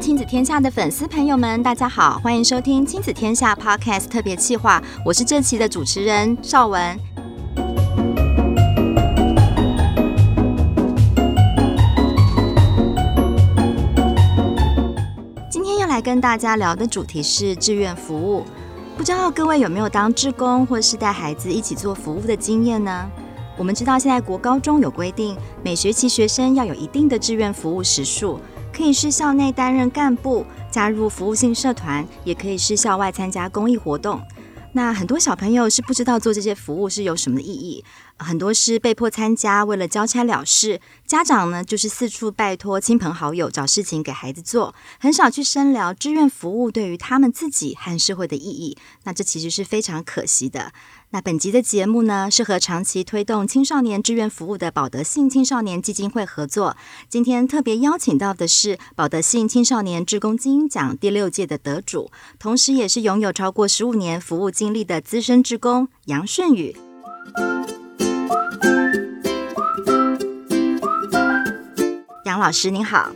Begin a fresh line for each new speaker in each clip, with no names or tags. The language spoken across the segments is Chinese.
亲子天下的粉丝朋友们，大家好，欢迎收听亲子天下 Podcast 特别企划，我是这期的主持人邵文。今天要来跟大家聊的主题是志愿服务，不知道各位有没有当志工或是带孩子一起做服务的经验呢？我们知道现在国高中有规定，每学期学生要有一定的志愿服务时数。可以是校内担任干部，加入服务性社团，也可以是校外参加公益活动。那很多小朋友是不知道做这些服务是有什么意义。很多是被迫参加，为了交差了事；家长呢，就是四处拜托亲朋好友找事情给孩子做，很少去深聊志愿服务对于他们自己和社会的意义。那这其实是非常可惜的。那本集的节目呢，是和长期推动青少年志愿服务的保德信青少年基金会合作。今天特别邀请到的是保德信青少年志工精英奖第六届的得主，同时也是拥有超过十五年服务经历的资深志工杨顺宇。杨老师您好，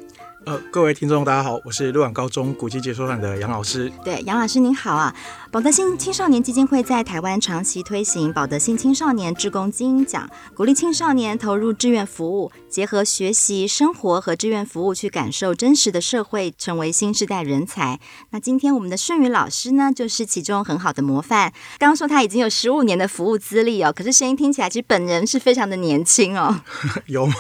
呃，各位听众大家好，我是鹿港高中古迹解说团的杨老师。
对，杨老师您好啊。保德信青少年基金会在台湾长期推行保德信青少年志工精英奖，鼓励青少年投入志愿服务，结合学习、生活和志愿服务去感受真实的社会，成为新时代人才。那今天我们的顺宇老师呢，就是其中很好的模范。刚刚说他已经有十五年的服务资历哦，可是声音听起来其实本人是非常的年轻哦。
有吗？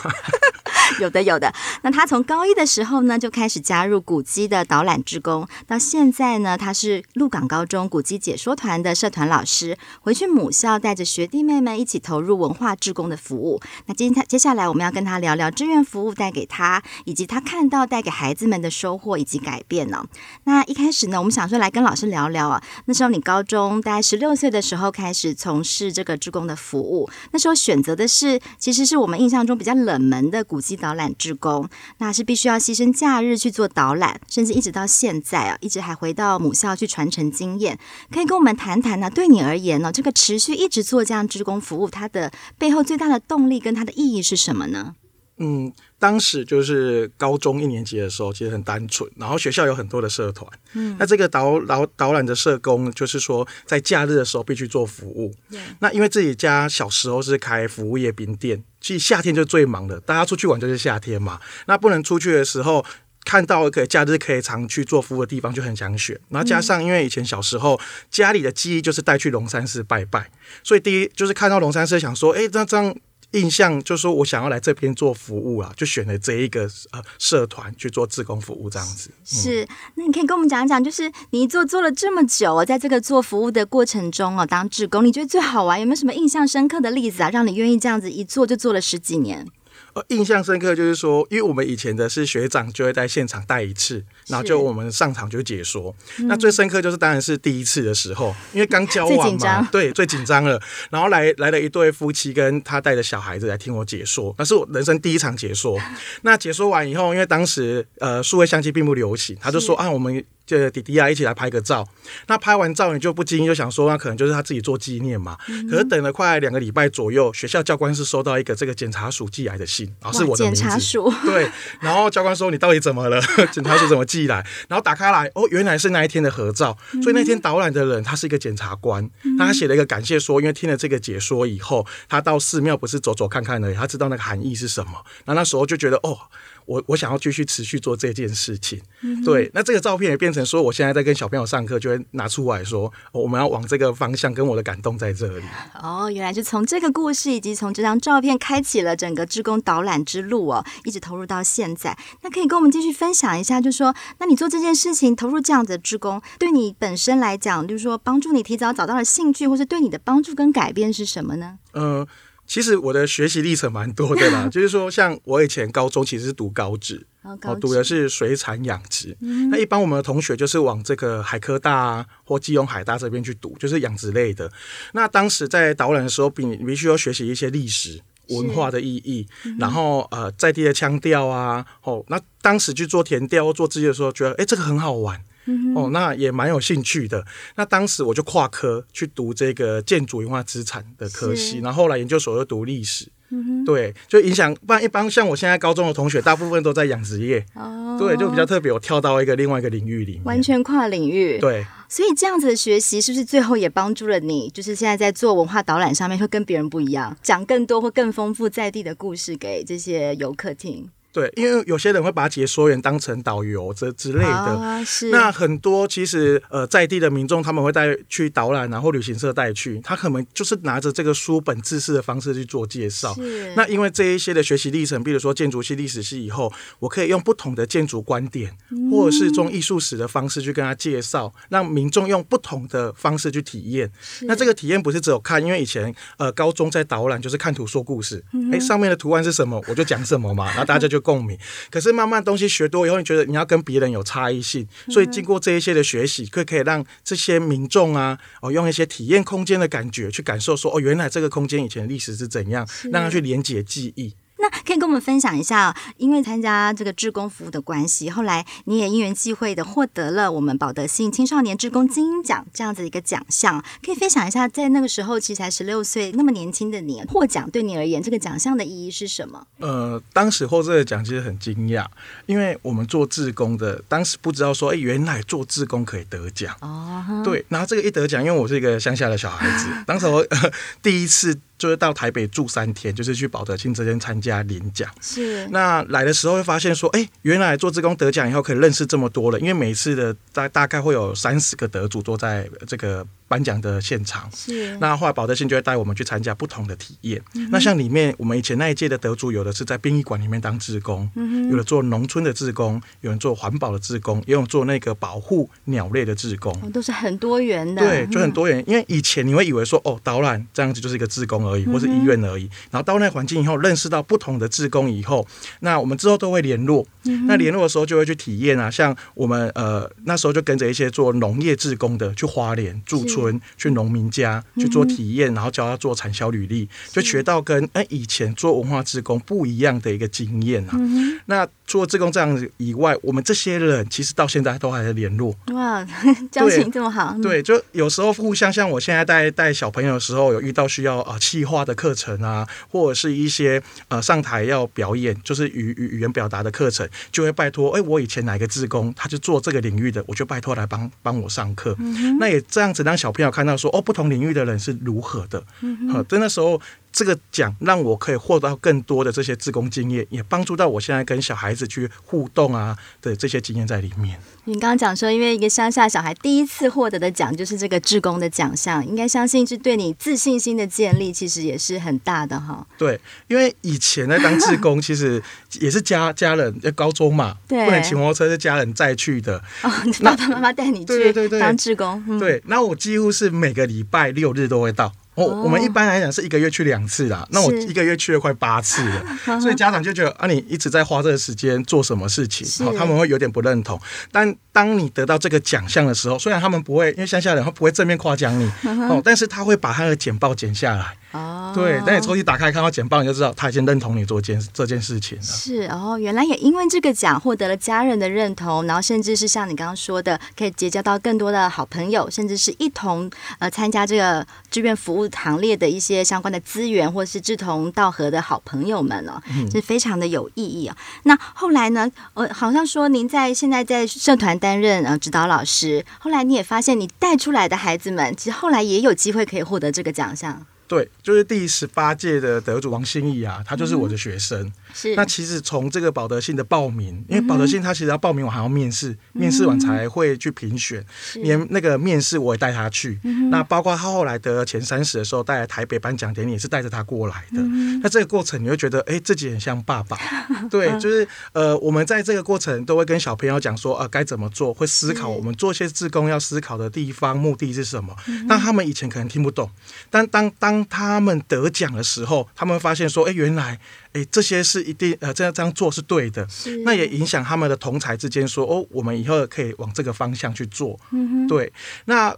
有的，有的。那他从高一的时候呢，就开始加入古迹的导览志工，到现在呢，他是鹿港高中古迹解说团的社团老师，回去母校带着学弟妹们一起投入文化志工的服务。那今天接下来我们要跟他聊聊志愿服务带给他，以及他看到带给孩子们的收获以及改变呢、哦。那一开始呢，我们想说来跟老师聊聊啊，那时候你高中大概十六岁的时候开始从事这个志工的服务，那时候选择的是其实是我们印象中比较冷门的古迹。导览志工，那是必须要牺牲假日去做导览，甚至一直到现在啊，一直还回到母校去传承经验。可以跟我们谈谈呢？对你而言呢，这个持续一直做这样志工服务，它的背后最大的动力跟它的意义是什么呢？
嗯，当时就是高中一年级的时候，其实很单纯。然后学校有很多的社团，嗯，那这个导导导览的社工，就是说在假日的时候必须做服务。对那因为自己家小时候是开服务业冰店，其实夏天就最忙的，大家出去玩就是夏天嘛。那不能出去的时候，看到可以假日可以常去做服务的地方，就很想选。然后加上因为以前小时候家里的记忆就是带去龙山寺拜拜，所以第一就是看到龙山寺想说，哎，那这样。印象就是说我想要来这边做服务啊，就选了这一个呃社团去做志工服务这样子。
是，那你可以跟我们讲讲，就是你一做做了这么久哦，在这个做服务的过程中哦，当志工，你觉得最好玩有没有什么印象深刻的例子啊？让你愿意这样子一做就做了十几年？
呃，印象深刻就是说，因为我们以前的是学长就会在现场带一次，然后就我们上场就解说。那最深刻就是当然是第一次的时候，因为刚交往嘛，对，最紧张了。然后来来了一对夫妻跟他带着小孩子来听我解说，那是我人生第一场解说。那解说完以后，因为当时呃数位相机并不流行，他就说啊我们。就弟弟啊，一起来拍个照。那拍完照，你就不经意就想说，那可能就是他自己做纪念嘛。嗯、可是等了快两个礼拜左右，学校教官是收到一个这个检查署寄来的信，然后是我的名字。检察署。对。然后教官说：“你到底怎么了？检察署怎么寄来？”然后打开来，哦，原来是那一天的合照。所以那天导览的人他是一个检察官，嗯、那他写了一个感谢说，因为听了这个解说以后，他到寺庙不是走走看看而已，他知道那个含义是什么。那那时候就觉得哦。我我想要继续持续做这件事情，嗯、对，那这个照片也变成说，我现在在跟小朋友上课，就会拿出来说，我们要往这个方向，跟我的感动在这里。
哦，原来是从这个故事以及从这张照片开启了整个志工导览之路哦，一直投入到现在。那可以跟我们继续分享一下，就是说，那你做这件事情，投入这样子的志工，对你本身来讲，就是说，帮助你提早找到了兴趣，或是对你的帮助跟改变是什么呢？嗯、呃。
其实我的学习历程蛮多的啦，就是说，像我以前高中其实是读高职，哦，读的是水产养殖。嗯、那一般我们的同学就是往这个海科大啊，或基隆海大这边去读，就是养殖类的。那当时在导览的时候，必必须要学习一些历史文化的意义，嗯、然后呃在地的腔调啊，哦，那当时去做填调或做志业的时候，觉得诶这个很好玩。嗯、哦，那也蛮有兴趣的。那当时我就跨科去读这个建筑文化资产的科系，然后后来研究所又读历史，嗯、对，就影响。不然一般像我现在高中的同学，大部分都在养殖业。哦，对，就比较特别，我跳到一个另外一个领域里面，
完全跨领域。
对，
所以这样子的学习是不是最后也帮助了你？就是现在在做文化导览上面会跟别人不一样，讲更多或更丰富在地的故事给这些游客听。
对，因为有些人会把解说员当成导游这之类的，啊、那很多其实呃在地的民众他们会带去导览，然后旅行社带去，他可能就是拿着这个书本自式的方式去做介绍。那因为这一些的学习历程，比如说建筑系、历史系以后，我可以用不同的建筑观点，或者是从艺术史的方式去跟他介绍，让民众用不同的方式去体验。那这个体验不是只有看，因为以前呃高中在导览就是看图说故事，哎、嗯、上面的图案是什么我就讲什么嘛，然后大家就。共鸣，可是慢慢东西学多以后，你觉得你要跟别人有差异性，所以经过这一些的学习，可可以让这些民众啊，哦，用一些体验空间的感觉去感受说，哦，原来这个空间以前历史是怎样，让他去连接记忆。
那可以跟我们分享一下，因为参加这个志工服务的关系，后来你也因缘际会的获得了我们保德信青少年志工精英奖这样子一个奖项，可以分享一下，在那个时候其实才十六岁，那么年轻的你获奖，对你而言这个奖项的意义是什么？
呃，当时获这个奖其实很惊讶，因为我们做志工的，当时不知道说，哎，原来做志工可以得奖哦。对，然后这个一得奖，因为我是一个乡下的小孩子，当时我、呃、第一次。就是到台北住三天，就是去保德信这边参加领奖。是，那来的时候会发现说，哎、欸，原来做志工得奖以后可以认识这么多了，因为每次的大大概会有三十个得主坐在这个。颁奖的现场是，那后来保德信就会带我们去参加不同的体验。嗯、那像里面我们以前那一届的得主，有的是在殡仪馆里面当志工，嗯，有的做农村的志工，有人做环保的志工，也有做那个保护鸟类的志工，
哦，都是很多元的。
对，就很多元。嗯、因为以前你会以为说，哦，导览这样子就是一个志工而已，或是医院而已。嗯、然后到那环境以后，认识到不同的志工以后，那我们之后都会联络。嗯、那联络的时候就会去体验啊，像我们呃那时候就跟着一些做农业志工的去花莲驻村，去农民家去做体验，嗯，然后教他做产销履历，就学到跟哎以前做文化志工不一样的一个经验啊。嗯、那除了志工这样子以外，我们这些人其实到现在都还在联络。哇，
交情这么好。
对，就有时候互相像我现在带带小朋友的时候，有遇到需要啊企划的课程啊，或者是一些呃上台要表演，就是语语语言表达的课程。就会拜托，哎，我以前哪个志工，他就做这个领域的，我就拜托来帮帮我上课。嗯。那也这样子让小朋友看到说，哦，不同领域的人是如何的。嗯。好，在那时候。这个奖让我可以获得更多的这些志工经验，也帮助到我现在跟小孩子去互动啊的这些经验在里面。
你刚刚讲说，因为一个乡下小孩第一次获得的奖就是这个志工的奖项，应该相信是对你自信心的建立，其实也是很大的哈。
对，因为以前在当志工，其实也是家家人在高中嘛，对，不能骑摩托车，是家人载去的。哦，
爸爸妈妈带你去当志工。
对，对，对，对，那我几乎是每个礼拜六日都会到。我、oh, 我们一般来讲是一个月去两次啦，那我一个月去了快八次了，所以家长就觉得啊，你一直在花这个时间做什么事情？好，他们会有点不认同。但当你得到这个奖项的时候，虽然他们不会，因为乡下人他不会正面夸奖你 哦，但是他会把他的简报剪下来。哦，对，等你抽屉打开看到简报，你就知道他已经认同你做件这件事情了。
是哦，原来也因为这个奖获得了家人的认同，然后甚至是像你刚刚说的，可以结交到更多的好朋友，甚至是一同呃参加这个志愿服务行列的一些相关的资源，或是志同道合的好朋友们哦，是非常的有意义啊、哦。那后来呢，呃，好像说您在现在在社团担任呃指导老师，后来你也发现你带出来的孩子们，其实后来也有机会可以获得这个奖项。
对，就是第十八届的得主王心怡啊，他就是我的学生。那其实从这个保德信的报名，因为保德信他其实要报名，我还要面试，嗯，面试完才会去评选。连那个面试我也带他去，嗯，那包括他后来得前三十的时候，带来台北颁奖典礼也是带着他过来的，嗯。那这个过程你会觉得，哎，自己很像爸爸。对，就是呃，我们在这个过程都会跟小朋友讲说，呃，该怎么做，会思考我们做一些志工要思考的地方，目的是什么。那他们以前可能听不懂，但当当他们得奖的时候，他们发现说，哎，原来。哎，这些是一定呃，这样这样做是对的，那也影响他们的同才之间说哦，我们以后可以往这个方向去做。嗯哼，对，那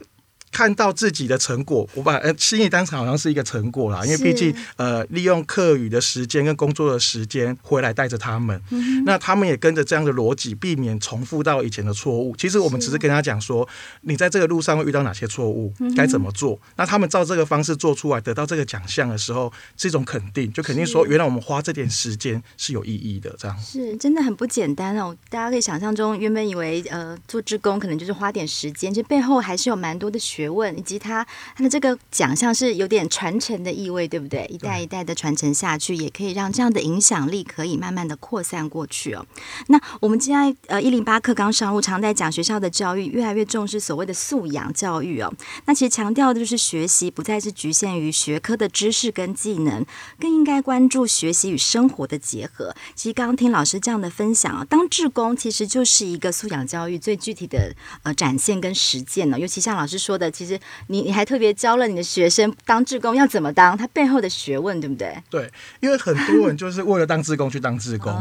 看到自己的成果，我把呃心意当成好像是一个成果啦，因为毕竟呃利用课余的时间跟工作的时间回来带着他们，嗯、那他们也跟着这样的逻辑，避免重复到以前的错误。其实我们只是跟他讲说，你在这个路上会遇到哪些错误，该怎么做。嗯、那他们照这个方式做出来，得到这个奖项的时候，是一种肯定，就肯定说，原来我们花这点时间是有意义的。这样
是真的很不简单哦。大家可以想象中，原本以为呃做志工可能就是花点时间，其实背后还是有蛮多的学问，以及他他的这个奖项是有点传承的意味，对不对？一代一代的传承下去，也可以让这样的影响力可以慢慢的扩散过去哦。那我们现在呃一零八课刚上路常在讲学校的教育越来越重视所谓的素养教育哦。那其实强调的就是学习不再是局限于学科的知识跟技能，更应该关注学习与生活的结合。其实刚刚听老师这样的分享啊，当志工其实就是一个素养教育最具体的呃展现跟实践呢。尤其像老师说的，其实你你还特别教了你的学生当志工要怎么当，他背后的学问，对不对？
对，因为很多人就是为了当志工去当志工，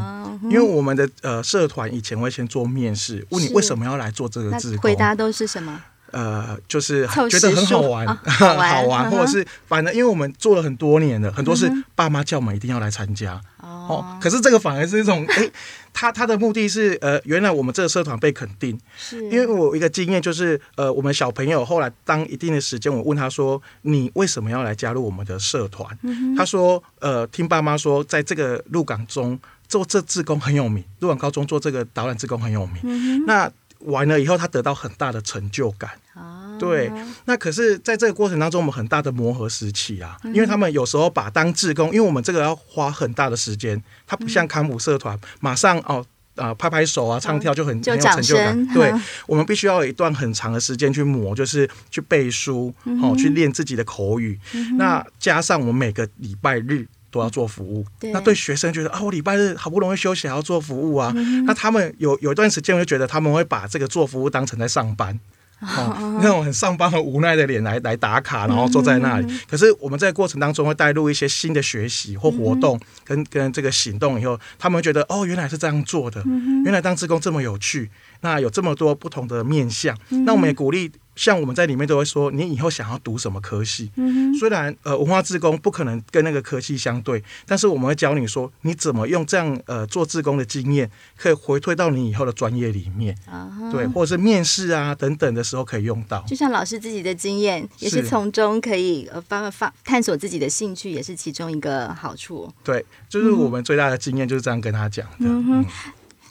因为我们的呃社团以前会先做面试，问你为什么要来做这个志工，
回答都是什么？
呃，就是觉得很好玩，哦、好玩，好玩或者是反正，因为我们做了很多年了，很多是爸妈叫我们一定要来参加。哦，可是这个反而是一种，哎，他他的目的是，呃，原来我们这个社团被肯定，是因为我一个经验就是，呃，我们小朋友后来当一定的时间，我问他说，你为什么要来加入我们的社团？嗯、他说，呃，听爸妈说，在这个鹿港中做这志工很有名，鹿港高中做这个导览志工很有名，嗯、那。完了以后，他得到很大的成就感。哦，对，那可是在这个过程当中，我们很大的磨合时期啊，因为他们有时候把当志工，因为我们这个要花很大的时间，他不像康辅社团，马上哦啊、呃、拍拍手啊唱跳就很，就很有成就感。对，我们必须要有一段很长的时间去磨，就是去背书，哦，去练自己的口语。那加上我们每个礼拜日。都要做服务，对那对学生觉得啊，我礼拜日好不容易休息，还要做服务啊。嗯、那他们有有一段时间，我就觉得他们会把这个做服务当成在上班，哦，哦那种很上班很无奈的脸来来打卡，然后坐在那里。嗯、可是我们在过程当中会带入一些新的学习或活动，跟、跟这个行动以后，他们会觉得哦，原来是这样做的，嗯、原来当职工这么有趣，那有这么多不同的面向，嗯、那我们也鼓励。像我们在里面都会说，你以后想要读什么科系？嗯、虽然呃文化志工不可能跟那个科系相对，但是我们会教你说，你怎么用这样呃做志工的经验，可以回退到你以后的专业里面，啊、对，或者是面试啊等等的时候可以用到。
就像老师自己的经验，也是从中可以呃发发探索自己的兴趣，也是其中一个好处。
对，就是我们最大的经验就是这样跟他讲的。嗯哼。嗯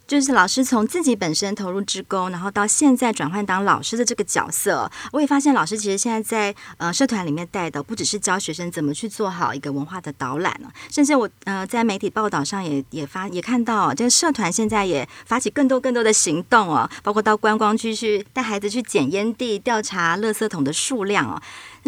就是老师从自己本身投入职工，然后到现在转换当老师的这个角色，我也发现老师其实现在在呃社团里面带的不只是教学生怎么去做好一个文化的导览了，甚至我呃在媒体报道上也也发也看到，这个社团现在也发起更多更多的行动哦，包括到观光区去带孩子去捡烟蒂、调查垃圾桶的数量哦。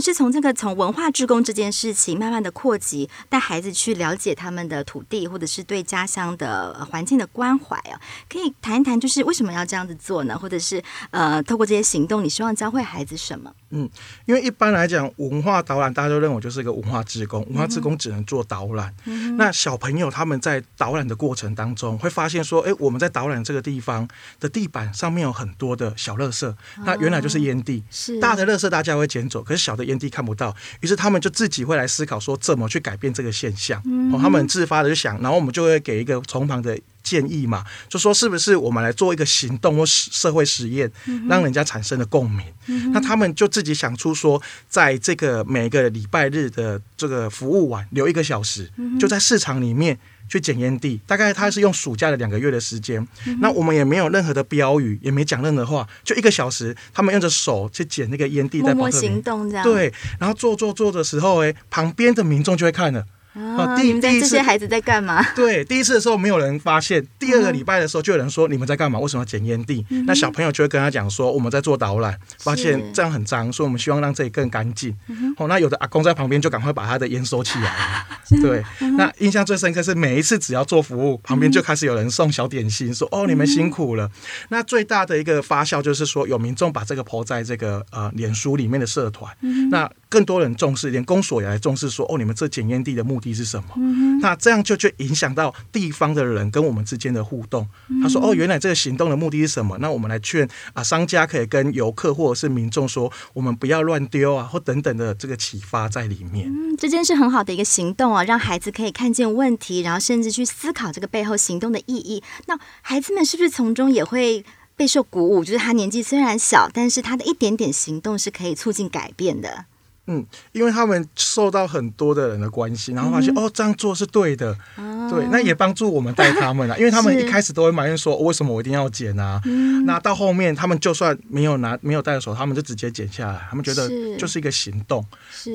是从这个从文化志工这件事情慢慢的扩及，带孩子去了解他们的土地，或者是对家乡的环境的关怀啊，可以谈一谈，就是为什么要这样子做呢？或者是呃，透过这些行动，你希望教会孩子什么？
嗯，因为一般来讲，文化导览大家都认为就是一个文化志工，文化志工只能做导览。嗯、那小朋友他们在导览的过程当中，会发现说，哎，我们在导览这个地方的地板上面有很多的小垃圾，哦、那原来就是烟蒂。是大的垃圾大家会捡走，可是小的烟蒂看不到，于是他们就自己会来思考说，怎么去改变这个现象。嗯、哦，他们自发的就想，然后我们就会给一个从旁的。建议嘛，就说是不是我们来做一个行动或社会实验，让人家产生了共鸣。嗯、那他们就自己想出说，在这个每个礼拜日的这个服务晚留一个小时，嗯、就在市场里面去捡烟蒂。大概他是用暑假的两个月的时间。嗯、那我们也没有任何的标语，也没讲任何话，就一个小时，他们用着手去捡那个烟蒂，在
默默行动这样。
对，然后做做做的时候，哎，旁边的民众就会看了。
啊！第一次这些孩子在干嘛？
对，第一次的时候没有人发现，第二个礼拜的时候就有人说，你们在干嘛？为什么要捡烟蒂？嗯、那小朋友就会跟他讲说，我们在做导览，发现这样很脏，所以我们希望让这里更干净。哦，那有的阿公在旁边就赶快把他的烟收起来。对，那印象最深刻是每一次只要做服务，旁边就开始有人送小点心，说哦，你们辛苦了。嗯、那最大的一个发酵就是说，有民众把这个 po 在这个呃脸书里面的社团，嗯、那更多人重视，连公所也来重视说，说哦，你们这检验地的目的是什么？嗯、那这样就就影响到地方的人跟我们之间的互动。嗯、他说哦，原来这个行动的目的是什么？那我们来劝啊，商家可以跟游客或者是民众说，我们不要乱丢啊，或等等的这个启发在里面。
嗯，这件是很好的一个行动啊，让孩子可以看见问题，然后甚至去思考这个背后行动的意义。那孩子们是不是从中也会备受鼓舞？就是他年纪虽然小，但是他的一点点行动是可以促进改变的。
嗯，因为他们受到很多的人的关心，然后发现、嗯、哦，这样做是对的，哦、对，那也帮助我们带他们啊。因为他们一开始都会埋怨说，哦、为什么我一定要剪啊？嗯、那到后面，他们就算没有拿没有戴手，他们就直接剪下来，他们觉得就是一个行动。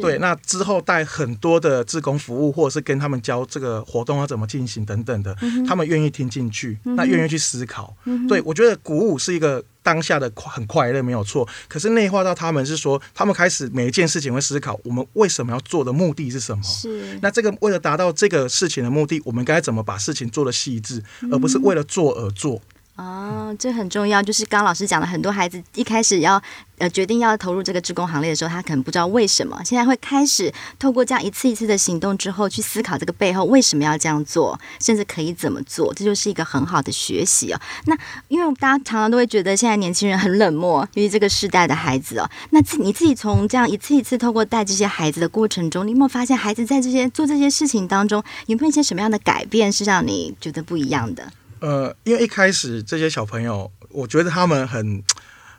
对，那之后带很多的志工服务，或者是跟他们教这个活动要怎么进行等等的，嗯、他们愿意听进去，嗯、那愿意去思考。嗯、对，我觉得鼓舞是一个。当下的很快乐没有错，可是内化到他们是说，他们开始每一件事情会思考，我们为什么要做的目的是什么？是。那这个为了达到这个事情的目的，我们该怎么把事情做的细致，而不是为了做而做。
哦，这很重要。就是刚刚老师讲的，很多孩子一开始要呃决定要投入这个志工行列的时候，他可能不知道为什么。现在会开始透过这样一次一次的行动之后，去思考这个背后为什么要这样做，甚至可以怎么做，这就是一个很好的学习哦。那因为大家常常都会觉得现在年轻人很冷漠，因为这个世代的孩子哦。那自你自己从这样一次一次透过带这些孩子的过程中，你有没有发现孩子在这些做这些事情当中，有没有一些什么样的改变是让你觉得不一样的？
呃，因为一开始这些小朋友，我觉得他们很。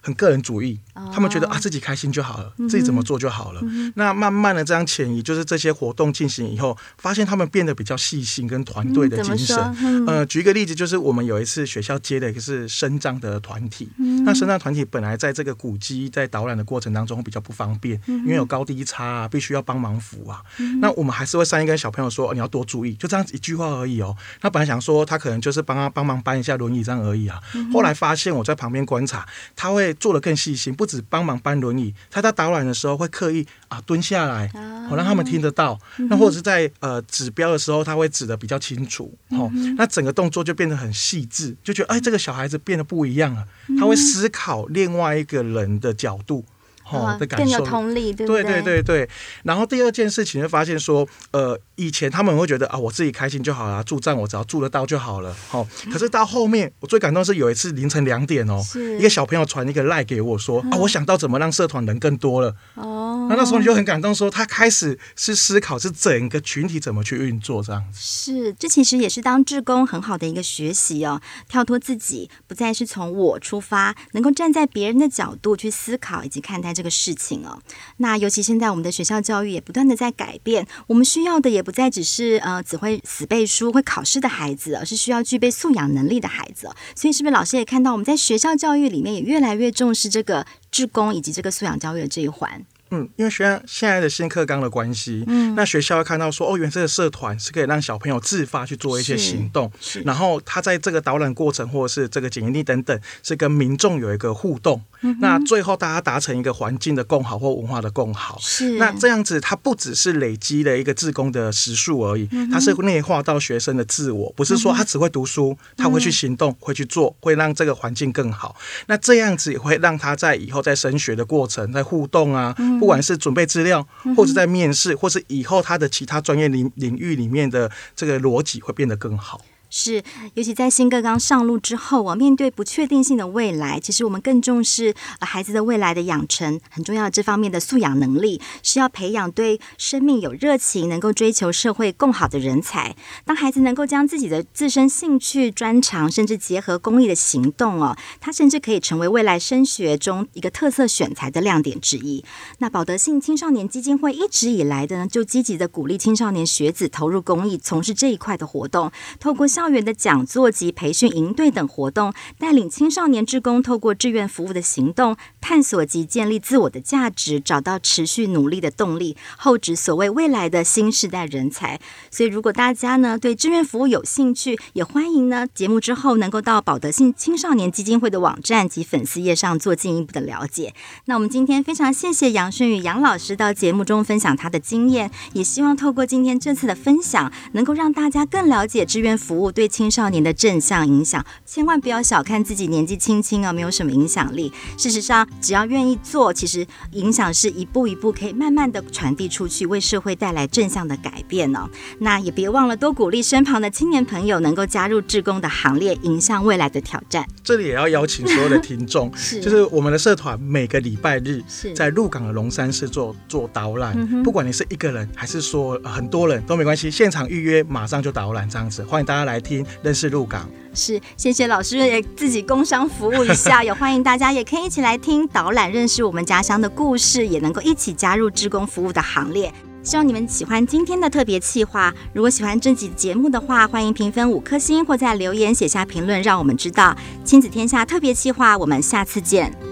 很个人主义，他们觉得啊自己开心就好了，自己怎么做就好了。那慢慢的这样潜移，就是这些活动进行以后，发现他们变得比较细心跟团队的精神。嗯、呃，举一个例子，就是我们有一次学校接的一个是身障的团体，嗯、那身障团体本来在这个古迹在导览的过程当中比较不方便，因为有高低差啊，必须要帮忙扶啊。那我们还是会善意跟小朋友说，你要多注意，就这样子一句话而已哦。他本来想说他可能就是帮他帮忙搬一下轮椅这样而已啊，后来发现我在旁边观察，他会。做的更细心，不止帮忙搬轮椅，他在导览的时候会刻意啊蹲下来，好、哦、让他们听得到。嗯、那或者是在呃指标的时候，他会指的比较清楚，哦，嗯、那整个动作就变得很细致，就觉得哎，这个小孩子变得不一样了，他会思考另外一个人的角度。哦，的感受，更有
同理，
对对？对对。然后第二件事情就发现说，呃，以前他们会觉得啊，我自己开心就好了，住站我只要住得到就好了。好、哦，可是到后面，我最感动是有一次凌晨两点哦，一个小朋友传一个赖给我说、嗯、啊，我想到怎么让社团人更多了。哦，那那时候你就很感动说，他开始是思考是整个群体怎么去运作这样子。
是，这其实也是当志工很好的一个学习哦，跳脱自己，不再是从我出发，能够站在别人的角度去思考以及看待这个。这个事情哦，那尤其现在我们的学校教育也不断的在改变，我们需要的也不再只是呃只会死背书、会考试的孩子，而是需要具备素养能力的孩子。所以，是不是老师也看到我们在学校教育里面也越来越重视这个志工以及这个素养教育的这一环？
嗯，因为学校现在的新课纲的关系，嗯，那学校会看到说，哦，原来这个社团是可以让小朋友自发去做一些行动，是，是然后他在这个导览过程或者是这个检验地等等，是跟民众有一个互动，嗯、那最后大家达成一个环境的共好或文化的共好，是，那这样子，它不只是累积了一个自工的时数而已，它是内化到学生的自我，不是说他只会读书，他会去行动，会去做，会让这个环境更好，那这样子也会让他在以后在升学的过程，在互动啊。嗯不管是准备资料，或者在面试，或是以后他的其他专业领领域里面的这个逻辑会变得更好。
是，尤其在新课刚上路之后啊，面对不确定性的未来，其实我们更重视孩子的未来的养成，很重要的这方面的素养能力，是要培养对生命有热情、能够追求社会更好的人才。当孩子能够将自己的自身兴趣、专长，甚至结合公益的行动哦，他甚至可以成为未来升学中一个特色选材的亮点之一。那保德信青少年基金会一直以来的呢，就积极的鼓励青少年学子投入公益，从事这一块的活动，透过校校园的讲座及培训营队等活动，带领青少年志工透过志愿服务的行动，探索及建立自我的价值，找到持续努力的动力，厚植所谓未来的新时代人才。所以，如果大家呢对志愿服务有兴趣，也欢迎呢节目之后能够到保德信青少年基金会的网站及粉丝页上做进一步的了解。那我们今天非常谢谢杨顺宇杨老师到节目中分享他的经验，也希望透过今天这次的分享，能够让大家更了解志愿服务。对青少年的正向影响。千万不要小看自己年纪轻轻啊，没有什么影响力。事实上，只要愿意做，其实影响是一步一步可以慢慢的传递出去，为社会带来正向的改变哦。那也别忘了多鼓励身旁的青年朋友能够加入志工的行列，迎向未来的挑战。
这里也要邀请所有的听众，
是
就是我们的社团每个礼拜日
是
在鹿港的龙山寺做做导览，
嗯、
不管你是一个人还是说很多人都没关系，现场预约马上就导览这样子，欢迎大家来听认识鹿港。
是，谢谢老师也自己工商服务一下，也欢迎大家也可以一起来听导览，认识我们家乡的故事，也能够一起加入职工服务的行列。希望你们喜欢今天的特别企划。如果喜欢这集节目的话，欢迎评分五颗星或在留言写下评论，让我们知道。亲子天下特别企划，我们下次见。